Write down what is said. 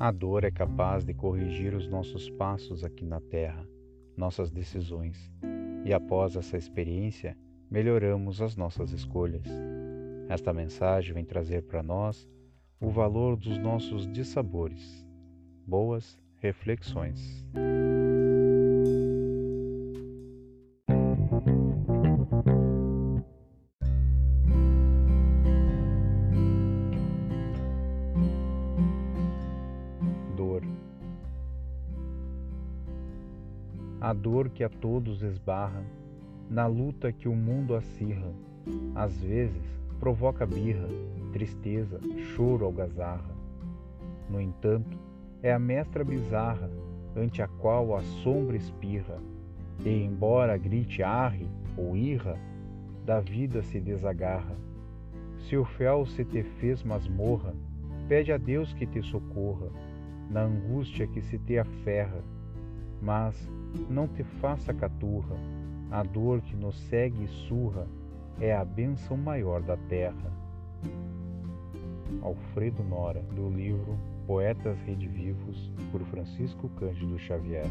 A dor é capaz de corrigir os nossos passos aqui na Terra, nossas decisões, e após essa experiência, melhoramos as nossas escolhas. Esta mensagem vem trazer para nós o valor dos nossos dissabores. Boas reflexões. A dor que a todos esbarra, na luta que o mundo acirra, às vezes provoca birra, tristeza, choro, algazarra. No entanto, é a mestra bizarra, ante a qual a sombra espirra, e embora grite arre ou irra, da vida se desagarra. Se o fel se te fez masmorra, pede a Deus que te socorra, na angústia que se te aferra, mas não te faça caturra, a dor que nos segue e surra é a bênção maior da terra. Alfredo Nora, do livro Poetas Redivivos, por Francisco Cândido Xavier.